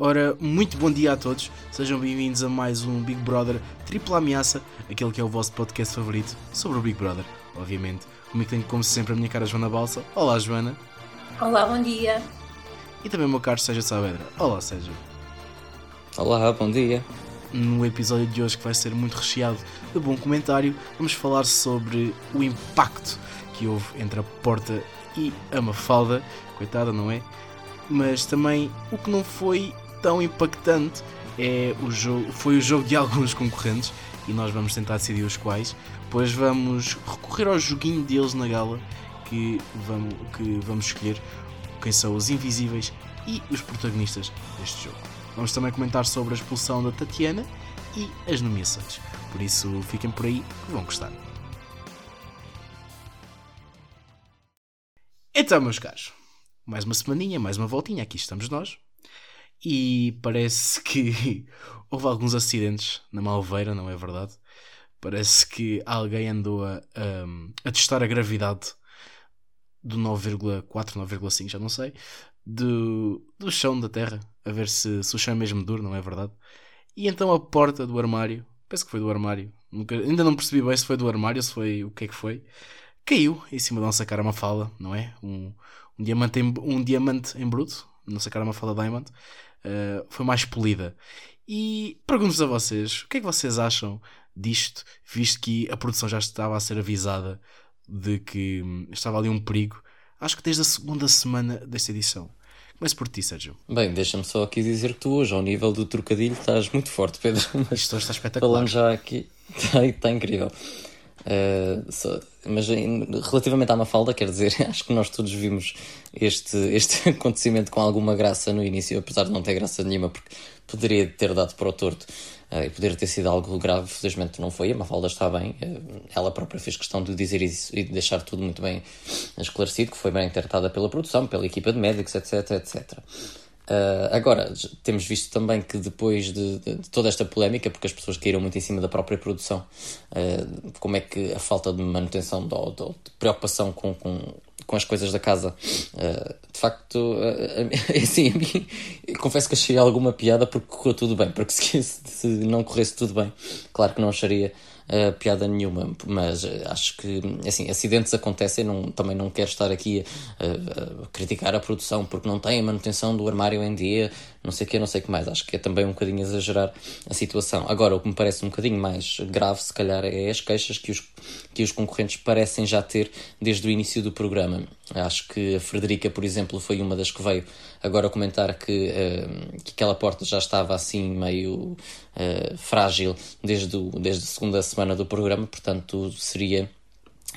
Ora, muito bom dia a todos, sejam bem-vindos a mais um Big Brother Tripla Ameaça, aquele que é o vosso podcast favorito sobre o Big Brother, obviamente. Comigo tenho, como sempre, a minha cara Joana Balsa. Olá, Joana. Olá, bom dia. E também o meu caro Sérgio Saavedra. Olá, Sérgio. Olá, bom dia. No episódio de hoje, que vai ser muito recheado de bom comentário, vamos falar sobre o impacto que houve entre a Porta e a Mafalda. Coitada, não é? Mas também o que não foi tão impactante é o jogo, foi o jogo de alguns concorrentes e nós vamos tentar decidir os quais, pois vamos recorrer ao joguinho deles na gala que vamos, que vamos escolher quem são os invisíveis e os protagonistas deste jogo. Vamos também comentar sobre a expulsão da Tatiana e as nomeações. Por isso, fiquem por aí que vão gostar. Então, meus caros, mais uma semaninha, mais uma voltinha, aqui estamos nós. E parece que houve alguns acidentes na Malveira, não é verdade? Parece que alguém andou a, a, a testar a gravidade do 9,4, 9,5, já não sei, do, do chão da Terra, a ver se, se o chão é mesmo duro, não é verdade? E então a porta do armário, penso que foi do armário, nunca, ainda não percebi bem se foi do armário, se foi o que é que foi, caiu em cima da nossa cara uma fala, não é? Um, um, diamante, em, um diamante em bruto, nossa cara uma fala diamond, uh, foi mais polida. E pergunto-vos a vocês, o que é que vocês acham disto, visto que a produção já estava a ser avisada de que hum, estava ali um perigo, acho que desde a segunda semana desta edição. Começo por ti, Sérgio. Bem, deixa-me só aqui dizer que tu hoje, ao nível do trocadilho, estás muito forte, Pedro. Mas Isto está espetacular. Falando já aqui, está, está incrível. Uh, só, mas relativamente à Mafalda, quer dizer, acho que nós todos vimos este, este acontecimento com alguma graça no início, apesar de não ter graça nenhuma, porque poderia ter dado para o torto uh, e poderia ter sido algo grave, felizmente não foi. A Mafalda está bem, uh, ela própria fez questão de dizer isso e de deixar tudo muito bem esclarecido, que foi bem tratada pela produção, pela equipa de médicos, etc, etc. Uh, agora, temos visto também que depois de, de, de, toda esta polémica, porque as pessoas caíram muito em cima da própria produção, uh, como é que a falta de manutenção, de, de preocupação com, com, com, as coisas da casa, uh, de facto, assim, a mim, confesso que achei alguma piada porque correu tudo bem, porque se, se não corresse tudo bem, claro que não acharia uh, piada nenhuma, mas uh, acho que assim, acidentes acontecem, não, também não quero estar aqui a, a, criticar a produção porque não tem a manutenção do armário em dia, não sei o que, não sei o que mais. Acho que é também um bocadinho exagerar a situação. Agora, o que me parece um bocadinho mais grave, se calhar, é as queixas que os, que os concorrentes parecem já ter desde o início do programa. Acho que a Frederica, por exemplo, foi uma das que veio agora comentar que, uh, que aquela porta já estava assim meio uh, frágil desde, o, desde a segunda semana do programa, portanto seria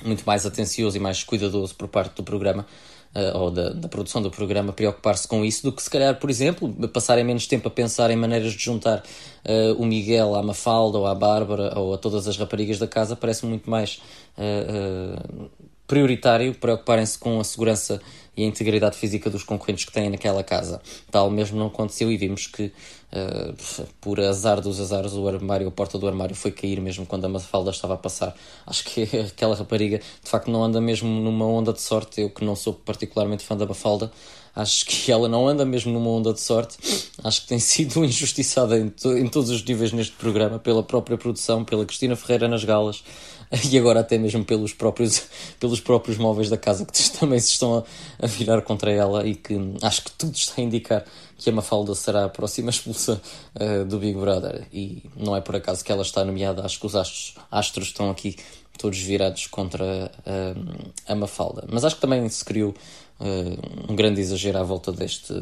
muito mais atencioso e mais cuidadoso por parte do programa uh, ou da, da, produção do programa preocupar-se com isso do que se calhar, por exemplo, passarem menos tempo a pensar em maneiras de juntar uh, o Miguel à Mafalda ou à Bárbara ou a todas as raparigas da casa, parece muito mais uh, prioritário preocuparem-se com a segurança e a integridade física dos concorrentes que têm naquela casa. Tal mesmo não aconteceu e vimos que, uh, por azar dos azares, o armário, a porta do armário foi cair mesmo quando a Mafalda estava a passar. Acho que aquela rapariga, de facto, não anda mesmo numa onda de sorte. Eu que não sou particularmente fã da Mafalda, acho que ela não anda mesmo numa onda de sorte. Acho que tem sido injustiçada em, to em todos os níveis neste programa, pela própria produção, pela Cristina Ferreira nas galas, e agora até mesmo pelos próprios, pelos próprios móveis da casa que também se estão a, a virar contra ela e que acho que tudo está a indicar que a Mafalda será a próxima expulsa uh, do Big Brother e não é por acaso que ela está nomeada, acho que os astros, astros estão aqui todos virados contra uh, a Mafalda. Mas acho que também se criou uh, um grande exagero à volta deste,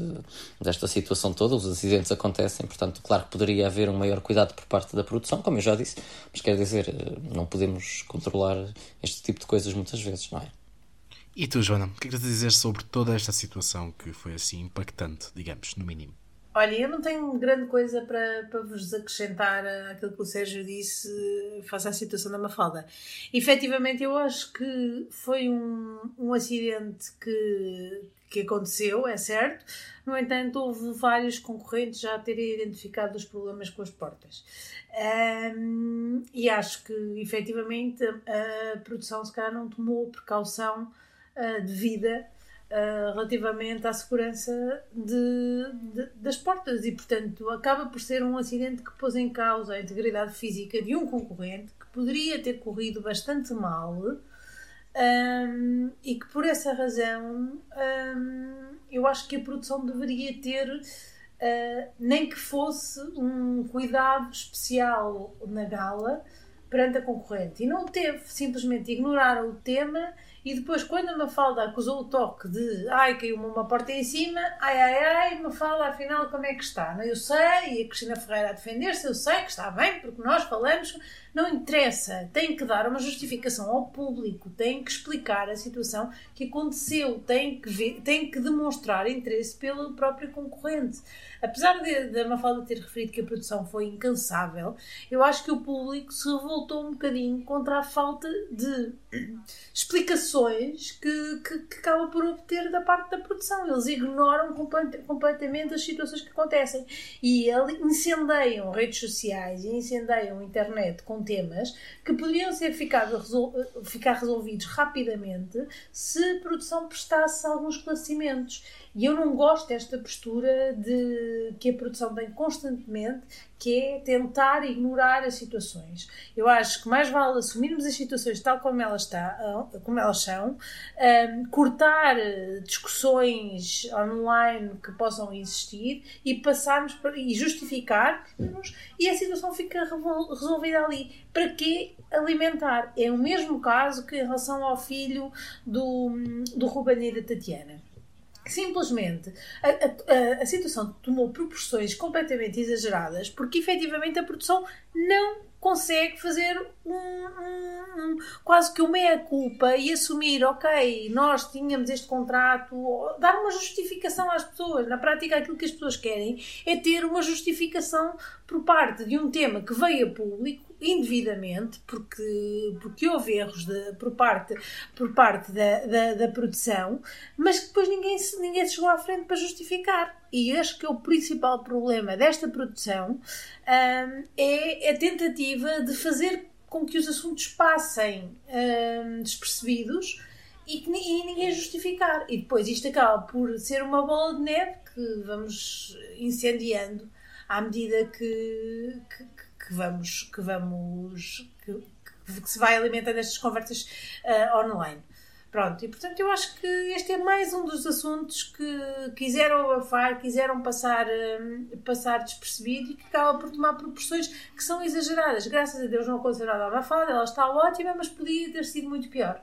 desta situação toda. Os acidentes acontecem, portanto, claro que poderia haver um maior cuidado por parte da produção, como eu já disse, mas quer dizer, não podemos controlar este tipo de coisas muitas vezes, não é? E tu, Joana, o que é que tens a dizer sobre toda esta situação que foi assim impactante, digamos, no mínimo? Olha, eu não tenho grande coisa para, para vos acrescentar aquilo que o Sérgio disse face à situação da Mafalda. Efetivamente, eu acho que foi um, um acidente que, que aconteceu, é certo. No entanto, houve vários concorrentes já a terem identificado os problemas com as portas. Um, e acho que, efetivamente, a, a, produção se calhar não tomou precaução uh, devida uh, relativamente à segurança de, de, das portas e, portanto, acaba por ser um acidente que pôs em causa a integridade física de um concorrente que poderia ter corrido bastante mal um, e que, por essa razão, um, eu acho que a produção deveria ter. Uh, nem que fosse um cuidado especial na gala perante a concorrente. E não teve, simplesmente ignoraram o tema e depois, quando a Mafalda acusou o toque de ai, caiu-me uma porta em cima, ai, ai, ai, Mafalda, afinal, como é que está? Eu sei, e a Cristina Ferreira a defender-se, eu sei que está bem, porque nós falamos, não interessa, tem que dar uma justificação ao público, tem que explicar a situação que aconteceu, tem que, ver, que demonstrar interesse pelo próprio concorrente. Apesar de, Mafalda ter referido que a produção foi incansável, eu acho que o público se revoltou um bocadinho contra a falta de explicações que, que, que acaba por obter da parte da produção. Eles ignoram completamente as situações que acontecem e incendeiam redes sociais e incendeiam a internet com temas que poderiam ser ficado, resol ficar resolvidos rapidamente se a produção prestasse alguns esclarecimentos. E eu não gosto desta postura de que a produção tem constantemente, que é tentar ignorar as situações. Eu acho que mais vale assumirmos as situações tal como elas, está, como elas são, um, cortar discussões online que possam existir e passarmos e justificar-nos e a situação fica resolvida ali. Para que alimentar? É o mesmo caso que em relação ao filho do, do Ruben e da Tatiana simplesmente a, a, a, situação tomou proporções completamente exageradas porque efetivamente a produção não consegue fazer um, um, um quase que uma meia-culpa e assumir, ok, nós tínhamos este contrato, dar uma justificação às pessoas. Na prática, aquilo que as pessoas querem é ter uma justificação por parte de um tema que veio a público indevidamente, porque, porque houve erros de, por parte, por parte da, da, da, produção, mas que depois ninguém, ninguém chegou à frente para justificar. E acho que o principal problema desta produção um, é a tentativa de fazer com que os assuntos passem um, despercebidos e, que, e ninguém justificar. E depois isto acaba por ser uma bola de neve que vamos incendiando à medida que, que, que vamos, que vamos que, que, se vai alimentando estas conversas uh, online. Pronto, e portanto eu acho que este é mais um dos assuntos que quiseram abafar, quiseram passar, um, passar despercebido e que acaba por tomar proporções que são exageradas. Graças a Deus não aconteceu nada abafado, ela está ótima, mas podia ter sido muito pior.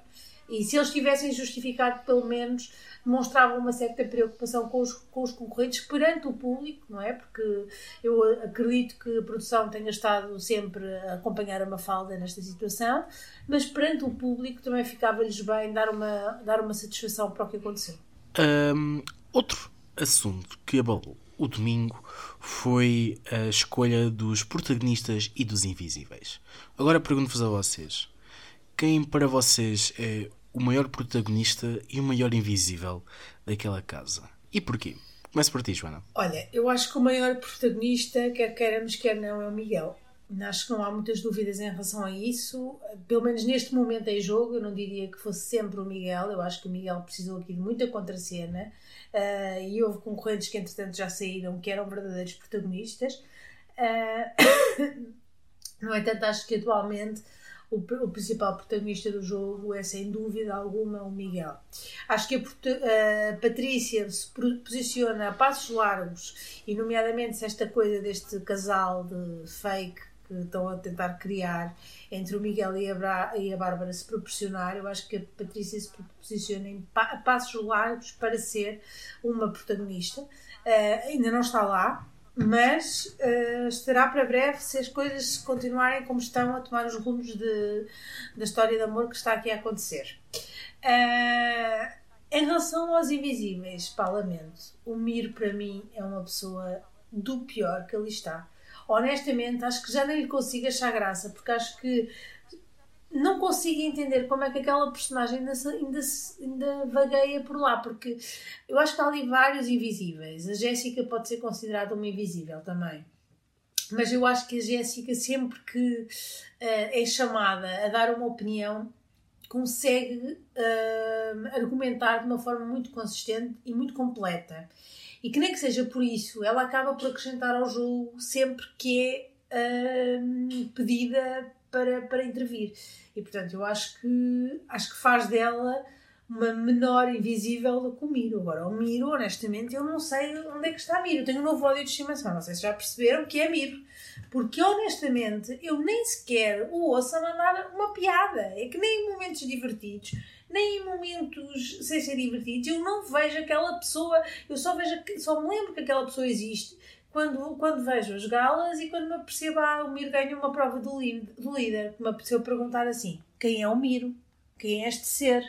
E se eles tivessem justificado, pelo menos, demonstravam uma certa preocupação com os, com os concorrentes perante o público, não é? Porque eu acredito que a produção tenha estado sempre a acompanhar a Mafalda nesta situação, mas perante o público também ficava-lhes bem dar uma, dar uma satisfação para o que aconteceu. Um, outro assunto que abalou o domingo foi a escolha dos protagonistas e dos invisíveis. Agora pergunto-vos a vocês: quem para vocês é o maior protagonista e o maior invisível daquela casa. E porquê? Começo por ti, Joana. Olha, eu acho que o maior protagonista, quer queiramos, quer não, é o Miguel. Acho que não há muitas dúvidas em relação a isso. Pelo menos neste momento em jogo, eu não diria que fosse sempre o Miguel. Eu acho que o Miguel precisou aqui de muita contracena. Uh, e houve concorrentes que, entretanto, já saíram que eram verdadeiros protagonistas. Uh, no entanto, acho que atualmente o, o, principal protagonista do jogo é sem dúvida alguma o Miguel. Acho que a, a Patrícia se posiciona a passos largos, e nomeadamente se esta coisa deste casal de fake que estão a tentar criar entre o Miguel e a, Bra e a Bárbara se proporcionar, eu acho que a Patrícia se posiciona em pa passos largos para ser uma protagonista. Uh, ainda não está lá, mas uh, estará para breve se as coisas continuarem como estão a tomar os rumos de, da história de amor que está aqui a acontecer. Uh, em relação aos invisíveis, pá, lamento. O Mir, para mim, é uma pessoa do pior que ali está. Honestamente, acho que já nem lhe consigo achar graça, porque acho que não consigo entender como é que aquela personagem ainda, ainda, ainda vagueia por lá, porque eu acho que há ali vários invisíveis. A Jéssica pode ser considerada uma invisível também. Mas eu acho que a Jéssica, sempre que uh, é chamada a dar uma opinião, consegue uh, argumentar de uma forma muito consistente e muito completa. E que nem que seja por isso, ela acaba por acrescentar ao jogo sempre que é uh, pedida para, para intervir. E portanto, eu acho que, acho que faz dela uma menor invisível do que o Miro. Agora, o Miro, honestamente, eu não sei onde é que está Miro. Eu tenho um novo ódio de estimação. Não sei se já perceberam que é Miro. Porque, honestamente, eu nem sequer o ouço a mandar uma piada. É que nem em momentos divertidos, nem em momentos sem ser divertidos, eu não vejo aquela pessoa. Eu só, vejo, só me lembro que aquela pessoa existe quando, quando vejo as galas e quando me apercebo, ah, o Miro ganhou uma prova do, do líder. Me apeteceu perguntar assim: quem é o Miro? Quem é este ser?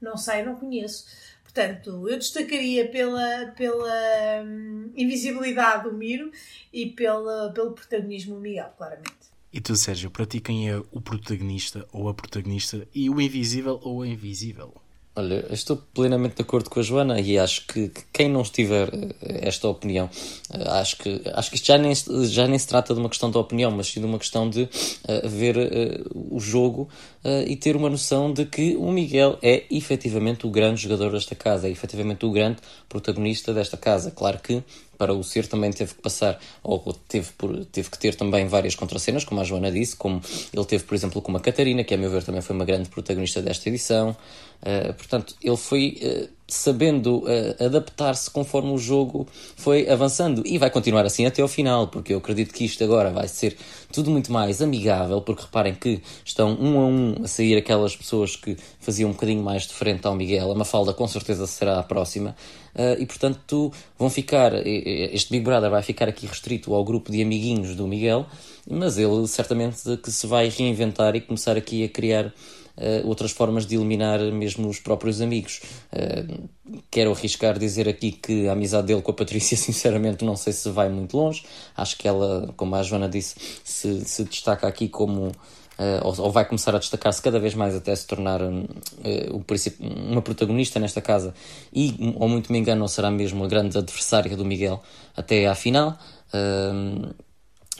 Não sei, não conheço. Portanto, eu destacaria pela, pela hum, invisibilidade do Miro e pela, pelo protagonismo do Miguel, claramente. E tu, Sérgio, para ti quem é o protagonista ou a protagonista e o invisível ou a invisível? Olha, estou plenamente de acordo com a Joana e acho que, que quem não estiver eh, esta opinião, eh, acho que, acho que isto já nem, já nem se trata de uma questão de opinião, mas sim de uma questão de uh, ver uh, o jogo uh, e ter uma noção de que o Miguel é efetivamente o grande jogador desta casa, é efetivamente o grande protagonista desta casa. Claro que para o ser também teve que passar, ou teve, por, teve que ter também várias contracenas, como a Joana disse, como ele teve, por exemplo, com a Catarina, que a meu ver também foi uma grande protagonista desta edição. Uh, portanto, ele foi uh, sabendo uh, adaptar-se conforme o jogo foi avançando. E vai continuar assim até ao final, porque eu acredito que isto agora vai ser tudo muito mais amigável, porque reparem que estão um a um a sair aquelas pessoas que faziam um bocadinho mais de frente ao Miguel, a Mafalda com certeza será a próxima, uh, e portanto vão ficar, este Big Brother vai ficar aqui restrito ao grupo de amiguinhos do Miguel, mas ele certamente que se vai reinventar e começar aqui a criar uh, outras formas de eliminar mesmo os próprios amigos. Uh, quero arriscar dizer aqui que a amizade dele com a Patrícia, sinceramente, não sei se vai muito longe. Acho que ela, como a Joana disse, se, se destaca aqui como. Uh, ou, vai começar a destacar-se cada vez mais até se tornar uma protagonista nesta casa e, ou muito me engano, será mesmo a grande adversária do Miguel até à final. Uh,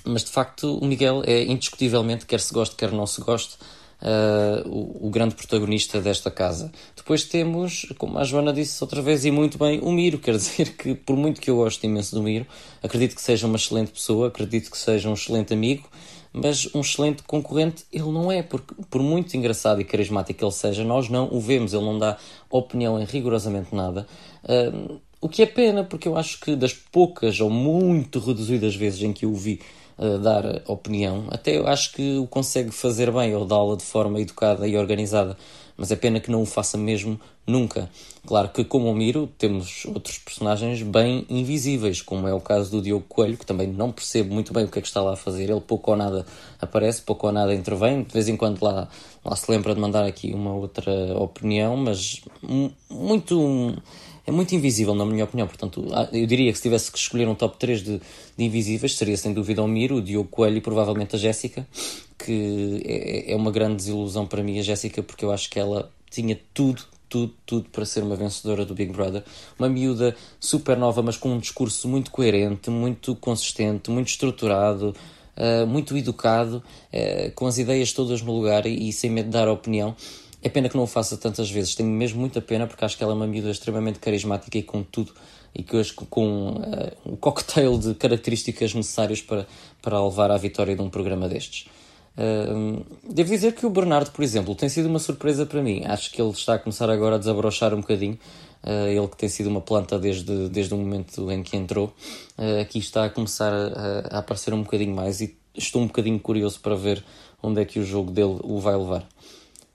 mas de facto, o Miguel é indiscutivelmente, quer se goste, quer não se goste, uh, o, o, grande protagonista desta casa. Depois temos, como a Joana disse outra vez e muito bem, o Miro. Quer dizer que, por muito que eu goste imenso do Miro, acredito que seja uma excelente pessoa, acredito que seja um excelente amigo, mas um excelente concorrente ele não é, porque por muito engraçado e carismático que ele seja, nós não o vemos, ele não dá opinião em rigorosamente nada. Uh, o que é pena, porque eu acho que das poucas ou muito reduzidas vezes em que eu o vi dar opinião. Até eu acho que o consegue fazer bem ou dá-la de forma educada e organizada, mas é pena que não o faça mesmo nunca. Claro que, como o Miro, temos outros personagens bem invisíveis, como é o caso do Diogo Coelho, que também não percebe muito bem o que é que está lá a fazer. Ele pouco ou nada aparece, pouco ou nada intervém, de vez em quando lá, lá se lembra de mandar aqui uma outra opinião, mas muito é muito invisível, na minha opinião. Portanto, ah, eu diria que se tivesse que escolher um top 3 de, de invisíveis, seria sem dúvida o Miro, o Diogo Coelho e provavelmente a Jéssica, que é, é uma grande desilusão para mim, a Jéssica, porque eu acho que ela tinha tudo, tudo, tudo para ser uma vencedora do Big Brother. Uma miúda super nova, mas com um discurso muito coerente, muito consistente, muito estruturado. Uh, muito educado, uh, com as ideias todas no lugar e, e sem medo de dar opinião. É pena que não o faça tantas vezes, tenho mesmo muita pena porque acho que ela é uma miúda extremamente carismática e com tudo e que hoje com uh, um cocktail de características necessárias para, para levar à vitória de um programa destes. Uh, devo dizer que o Bernardo, por exemplo, tem sido uma surpresa para mim. Acho que ele está a começar agora a desabrochar um bocadinho. Uh, ele que tem sido uma planta desde, desde o momento em que entrou, uh, aqui está a começar a, a, aparecer um bocadinho mais e estou um bocadinho curioso para ver onde é que o jogo dele o vai levar.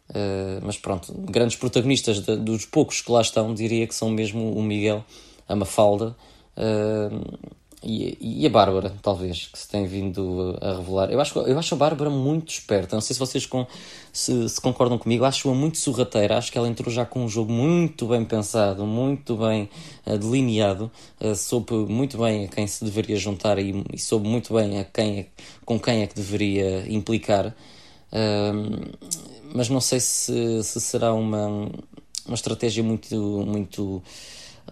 Uh, mas pronto, grandes protagonistas de, dos poucos que lá estão, diria que são mesmo o Miguel, a Mafalda uh, e, e, a Bárbara, talvez, que se tem vindo a revelar. Eu acho, eu acho a Bárbara muito esperta, não sei se vocês com, se, se concordam comigo, acho-a muito sorrateira, acho que ela entrou já com um jogo muito bem pensado, muito bem uh, delineado, soube muito bem a quem se deveria juntar e, e soube muito bem a quem é, com quem é que deveria implicar. Mas não sei se, se será uma, uma estratégia muito, muito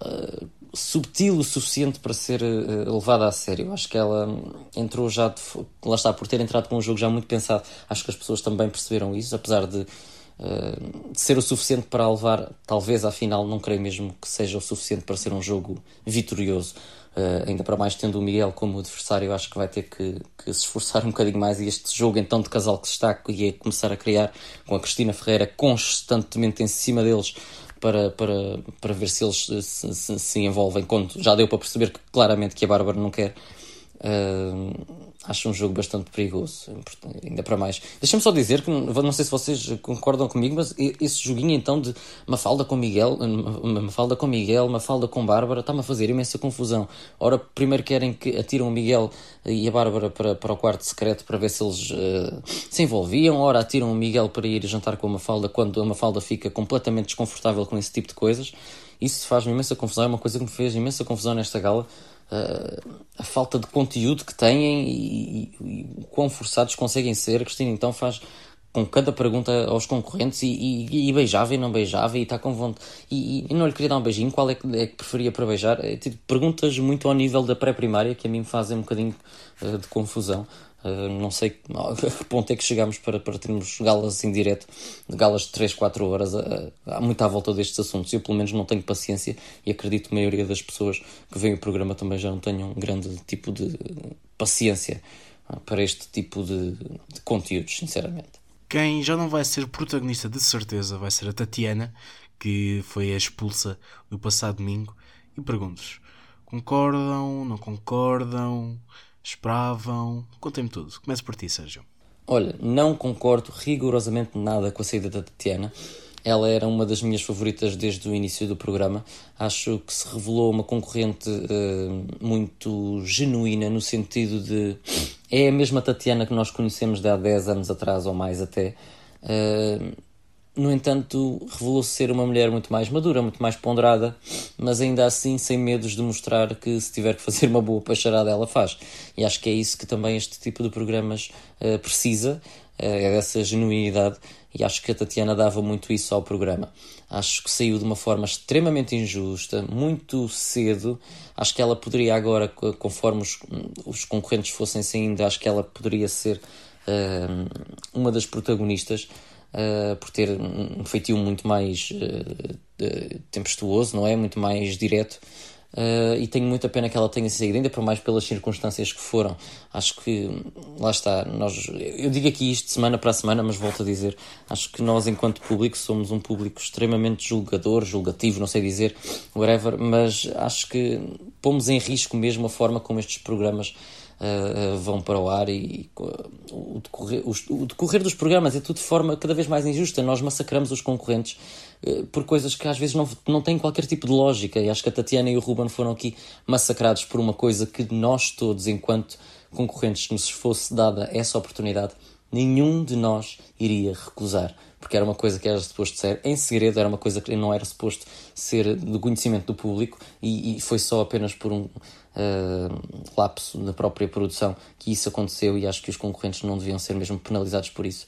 uh, subtil o suficiente para ser uh, levada a sério. Acho que ela entrou já, de, lá está, por ter entrado com um jogo já muito pensado, acho que as pessoas também perceberam isso, apesar de uh, ser o suficiente para levar, talvez à final, não creio mesmo que seja o suficiente para ser um jogo vitorioso. Uh, ainda para mais tendo o Miguel como adversário, acho que vai ter que, que, se esforçar um bocadinho mais. E este jogo, então, de casal que está e é começar a criar com a Cristina Ferreira constantemente em cima deles para, para, para ver se eles se, se, se envolvem. Quando já deu para perceber que claramente que a Bárbara não quer. Uh, acho um jogo bastante perigoso, ainda para mais. Deixa-me só dizer que, não sei se vocês concordam comigo, mas esse joguinho então de Mafalda com Miguel, Mafalda com Miguel, Mafalda com Bárbara, está-me a fazer imensa confusão. Ora, primeiro querem que atiram o Miguel e a Bárbara para, para o quarto secreto para ver se eles uh, se envolviam, ora atiram o Miguel para ir jantar com a Mafalda quando a Mafalda fica completamente desconfortável com esse tipo de coisas. Isso faz-me imensa confusão, é uma coisa que me fez imensa confusão nesta gala a falta de conteúdo que têm e, e, e o quão forçados conseguem ser. A Cristina então faz com cada pergunta aos concorrentes e, e, e, beijava e não beijava e está com vontade e, e, não lhe queria dar um beijinho, qual é que, é que preferia para beijar? É, tipo, perguntas muito ao nível da pré-primária que a mim me fazem um bocadinho uh, de confusão. Uh, não sei a que ponto é que chegamos para, para termos galas em direto, galas de 3, 4 horas. Uh, há muito à volta destes assuntos. Eu, pelo menos, não tenho paciência e acredito que a maioria das pessoas que veem o programa também já não tenham um grande tipo de paciência para este tipo de, de conteúdos, sinceramente. Quem já não vai ser protagonista de certeza vai ser a Tatiana, que foi expulsa no passado domingo. E pergunto-vos: concordam? Não concordam? Esperavam? Contem-me tudo. Começo por ti, Sérgio. Olha, não concordo rigorosamente nada com a saída da Tatiana. Ela era uma das minhas favoritas desde o início do programa. Acho que se revelou uma concorrente uh, muito genuína, no sentido de. É a mesma Tatiana que nós conhecemos de há 10 anos atrás ou mais até. Uh, no entanto, revelou-se ser uma mulher muito mais madura, muito mais ponderada, mas ainda assim sem medos de mostrar que se tiver que fazer uma boa pacharada ela faz. E acho que é isso que também este tipo de programas uh, precisa, uh, é dessa genuinidade, e acho que a Tatiana dava muito isso ao programa. Acho que saiu de uma forma extremamente injusta, muito cedo. Acho que ela poderia agora, conforme os, os concorrentes fossem saindo, acho que ela poderia ser uh, uma das protagonistas uh, por ter um feitio muito mais uh, tempestuoso, não é? Muito mais direto. Uh, e tenho muita pena que ela tenha saído, ainda por mais pelas circunstâncias que foram. Acho que, lá está, nós, eu digo aqui isto semana para semana, mas volto a dizer, acho que nós, enquanto público, somos um público extremamente julgador, julgativo, não sei dizer, whatever, mas acho que pomos em risco mesmo a forma como estes programas uh, vão para o ar e uh, o, decorrer, o, decorrer, dos programas é tudo de forma cada vez mais injusta. Nós massacramos os concorrentes uh, por coisas que às vezes não, não têm qualquer tipo de lógica. E acho que a Tatiana e o Ruben foram aqui massacrados por uma coisa que nós todos, enquanto concorrentes, nos fosse dada essa oportunidade, nenhum de nós iria recusar porque era uma coisa que era suposto ser em segredo, era uma coisa que não era suposto ser do conhecimento do público e, e foi só apenas por um uh, lapso na própria produção que isso aconteceu e acho que os concorrentes não deviam ser mesmo penalizados por isso.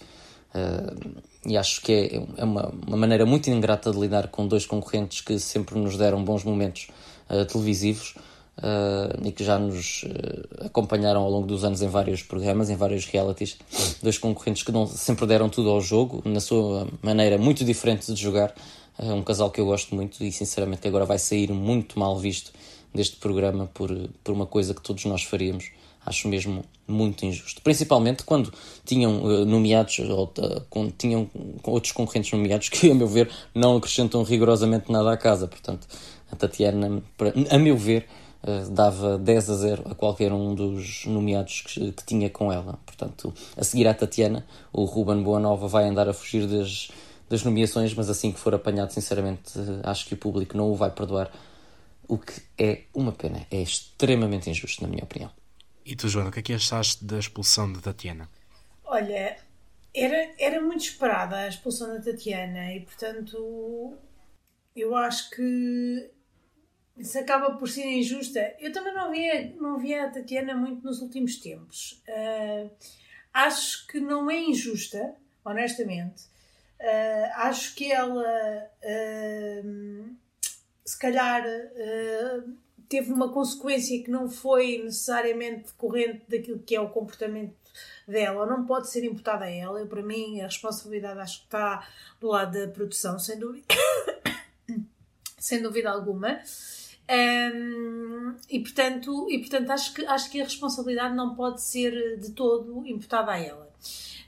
Uh, e acho que é, é uma, uma, maneira muito ingrata de lidar com dois concorrentes que sempre nos deram bons momentos uh, televisivos uh, e que já nos uh, acompanharam ao longo dos anos em vários programas, em vários realities. Dois concorrentes que não, sempre deram tudo ao jogo, na sua maneira muito diferente de jogar. Uh, um casal que eu gosto muito e sinceramente agora vai sair muito mal visto deste programa por, por uma coisa que todos nós faríamos. Acho mesmo muito injusto. Principalmente quando tinham uh, nomeados, ou uh, tinham outros concorrentes nomeados que, a meu ver, não acrescentam rigorosamente nada à casa. Portanto, a Tatiana, a meu ver, uh, dava 10 a 0 a qualquer um dos nomeados que, que, tinha com ela. Portanto, a seguir à Tatiana, o Ruben Boanova vai andar a fugir das, das nomeações, mas assim que for apanhado, sinceramente, uh, acho que o público não o vai perdoar. O que é uma pena, é extremamente injusto, na minha opinião. E tu, Joana, o que é que achaste da expulsão de Tatiana? Olha, era, era muito esperada a expulsão da Tatiana e, portanto, eu acho que isso acaba por ser injusta. Eu também não via, não via a Tatiana muito nos últimos tempos. Uh, acho que não é injusta, honestamente. Uh, acho que ela, uh, se calhar, teve uma consequência que não foi necessariamente decorrente daquilo que é o comportamento dela, não pode ser imputada a ela. Eu, para mim, a responsabilidade acho que está do lado da produção, sem dúvida, sem dúvida alguma. Um, e portanto, e, portanto acho, que, acho que a responsabilidade não pode ser de todo imputada a ela.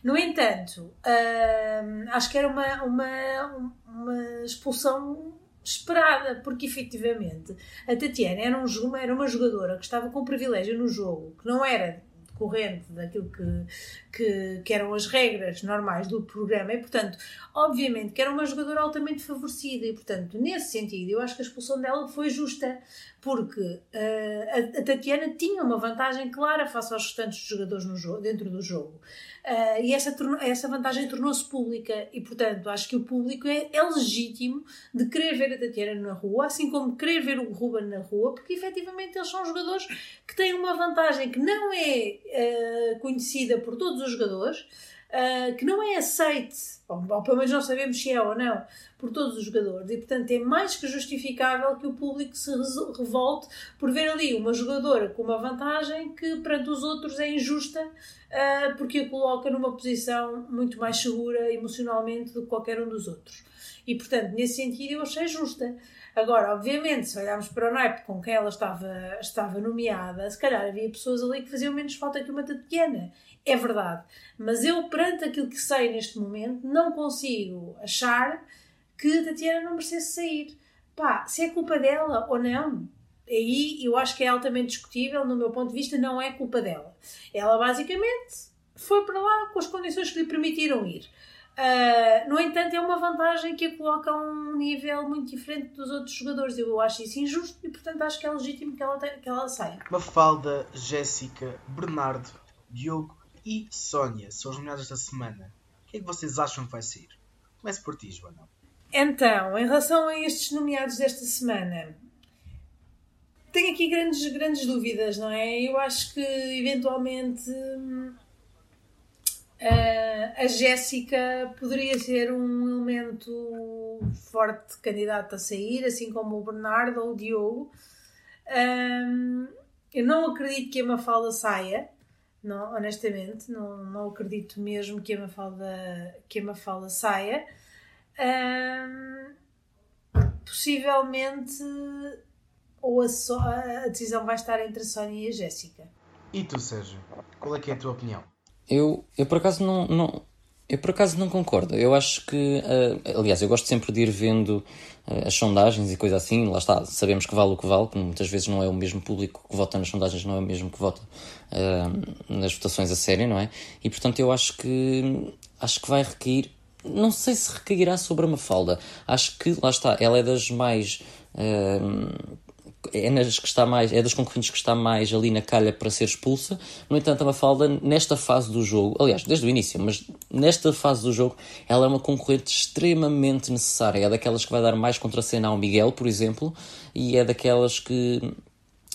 No entanto, um, acho que era uma, uma, uma expulsão esperada, porque efetivamente a Tatiana era, um, era uma jogadora que estava com privilégio no jogo, que não era corrente daquilo que, que, que, eram as regras normais do programa e, portanto, obviamente que era uma jogadora altamente favorecida e, portanto, nesse sentido, eu acho que a expulsão dela foi justa, porque uh, a, a, Tatiana tinha uma vantagem clara face aos restantes jogadores no jogo, dentro do jogo. Uh, e essa, essa vantagem tornou-se pública e, portanto, acho que o público é, é, legítimo de querer ver a Tatiana na rua, assim como querer ver o Ruben na rua, porque efetivamente eles são jogadores que têm uma vantagem que não é uh, conhecida por todos os jogadores, uh, que não é aceite, ou, ou pelo menos não sabemos se é ou não, por todos os jogadores. E, portanto, é mais que justificável que o público se revolte por ver ali uma jogadora com uma vantagem que, perante os outros, é injusta uh, porque a coloca numa posição muito mais segura emocionalmente do que qualquer um dos outros. E, portanto, nesse sentido, eu achei justa. Agora, obviamente, se olharmos para o naipe com quem ela estava, estava nomeada, se calhar havia pessoas ali que faziam menos falta que uma Tatiana. É verdade. Mas eu, perante aquilo que sei neste momento, não consigo achar que Tatiana não merecesse sair. Pá, se é culpa dela ou não, aí eu acho que é altamente discutível, no meu ponto de vista, não é culpa dela. Ela basicamente foi para lá com as condições que lhe permitiram ir. Uh, no entanto, é uma vantagem que a coloca a um nível muito diferente dos outros jogadores. Eu acho isso injusto e, portanto, acho que é legítimo que ela, que ela saia. Mafalda, Jéssica, Bernardo, Diogo e Sónia são os nomeados esta semana. O que é que vocês acham que vai sair? Comece por ti, Joana. Então, em relação a estes nomeados desta semana, tenho aqui grandes, grandes dúvidas, não é? Eu acho que eventualmente Uh, a Jéssica poderia ser um elemento forte candidato a sair, assim como o Bernardo ou o Diogo. Um, eu não acredito que a Mafalda saia, não, honestamente, não, não acredito mesmo que a Mafalda, que a Mafalda saia. Um, possivelmente ou a, so a decisão vai estar entre a Sónia e a Jéssica. E tu, Sérgio, qual é que é a tua opinião? Eu, eu por acaso não, não, eu por acaso não concordo. Eu acho que, uh, aliás, eu gosto sempre de ir vendo uh, as sondagens e coisa assim. Lá está, sabemos que vale o que vale, que muitas vezes não é o mesmo público que vota nas sondagens, não é o mesmo que vota uh, nas votações a sério, não é? E portanto eu acho que acho que vai recair. Não sei se recairá sobre a Mafalda. Acho que, lá está, ela é das mais é nas que está mais, é das concorrentes que está mais ali na calha para ser expulsa. No entanto, a Mafalda, nesta fase do jogo, aliás, desde o início, mas nesta fase do jogo, ela é uma concorrente extremamente necessária. É daquelas que vai dar mais contracena ao Miguel, por exemplo, e é daquelas que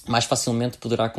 mais facilmente poderá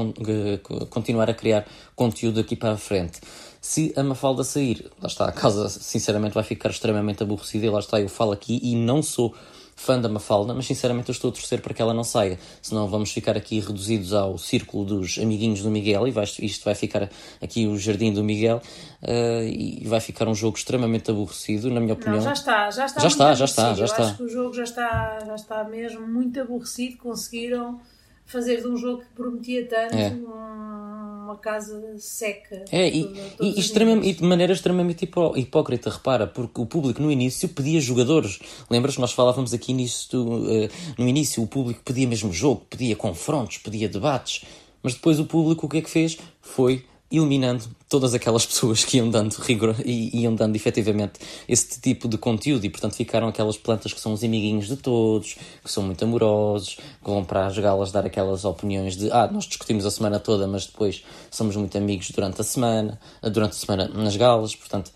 continuar a criar conteúdo aqui para a frente. Se a Mafalda sair, lá está, a casa sinceramente vai ficar extremamente aborrecida, e lá está, eu falo aqui e não sou fã da Mafalda, mas sinceramente eu estou a torcer para que ela não saia, senão vamos ficar aqui reduzidos ao círculo dos amiguinhos do Miguel e vai, isto vai ficar aqui o jardim do Miguel uh, e vai ficar um jogo extremamente aborrecido, na minha opinião. Não, já está, já está. Já está, já está, já eu está. Acho que o jogo já está, já está mesmo muito aborrecido, conseguiram fazer de um jogo que prometia tanto é. uma casa seca. É, e, e, e, de maneira extremamente hipó hipócrita, repara, porque o público no início pedia jogadores. Lembras que nós falávamos aqui nisso, uh, no início, o público pedia mesmo jogo, pedia confrontos, pedia debates, mas depois o público o que é que fez? Foi eliminando todas aquelas pessoas que iam dando rigor e iam dando efetivamente esse tipo de conteúdo e portanto ficaram aquelas plantas que são os amiguinhos de todos, que são muito amorosos, que vão para as galas dar aquelas opiniões de ah, nós discutimos a semana toda, mas depois somos muito amigos durante a semana, durante a semana nas galas, portanto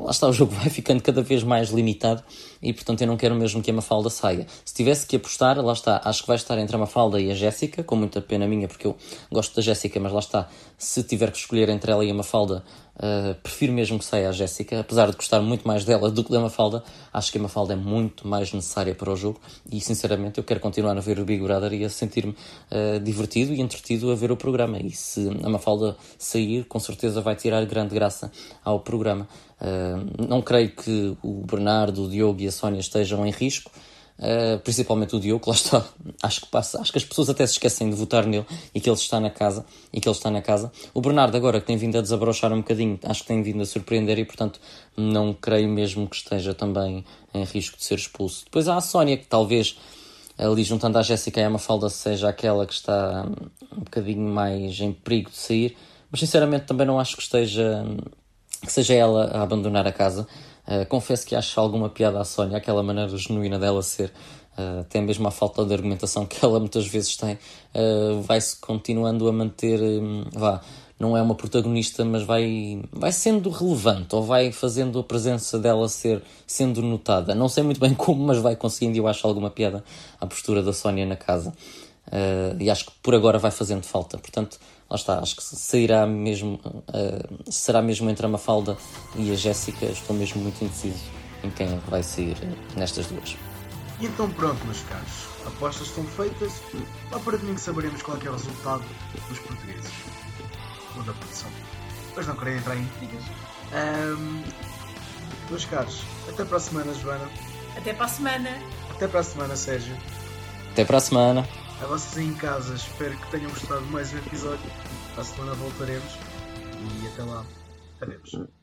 lá está, o jogo vai ficando cada vez mais limitado e portanto eu não quero mesmo que a Mafalda saia. Se tivesse que apostar, lá está, acho que vai estar entre a Mafalda e a Jéssica, com muita pena minha, porque eu gosto da Jéssica, mas lá está, se tiver que escolher entre ela e a Mafalda, Uh, prefiro mesmo que saia a Jéssica, apesar de gostar muito mais dela do que da Mafalda. Acho que a Mafalda é muito mais necessária para o jogo e, sinceramente, eu quero continuar a ver o Big Brother e a sentir-me uh, divertido e entretido a ver o programa. E se a Mafalda sair, com certeza vai tirar grande graça ao programa. Uh, não creio que o Bernardo, o Diogo e a Sónia estejam em risco. Uh, principalmente o Diogo, lá está. Acho que passa, acho que as pessoas até se esquecem de votar nele e que ele está na casa e que ele está na casa. O Bernardo agora que tem vindo a desabrochar um bocadinho, acho que tem vindo a surpreender e portanto não creio mesmo que esteja também em risco de ser expulso. Depois há a Sónia que talvez ali juntando à Jéssica e a Mafalda seja aquela que está um bocadinho mais em perigo de sair, mas sinceramente também não acho que esteja que seja ela a abandonar a casa. Uh, confesso que acho alguma piada à Sónia, aquela maneira genuína dela ser, uh, até mesmo a falta de argumentação que ela muitas vezes tem, uh, vai-se continuando a manter, um, vá, não é uma protagonista, mas vai, vai sendo relevante, ou vai fazendo a presença dela ser, sendo notada. Não sei muito bem como, mas vai conseguindo, eu acho alguma piada à postura da Sónia na casa. e acho que por agora vai fazendo falta. Portanto, lá está, acho que sairá mesmo, uh, será mesmo entre a Mafalda e a Jéssica, estou mesmo muito indeciso em quem é vai sair nestas duas. E então pronto, meus caros, apostas estão feitas, lá para domingo saberemos qual é, é o resultado dos portugueses, ou da produção. Mas não querem entrar em intrigas. Um, meus caros, até para a semana, Joana. Até para a semana. Até para a semana, Sérgio. Até para a semana. A vocês aí em casa, espero que tenham gostado mais um episódio. A semana voltaremos e até lá. Adeus.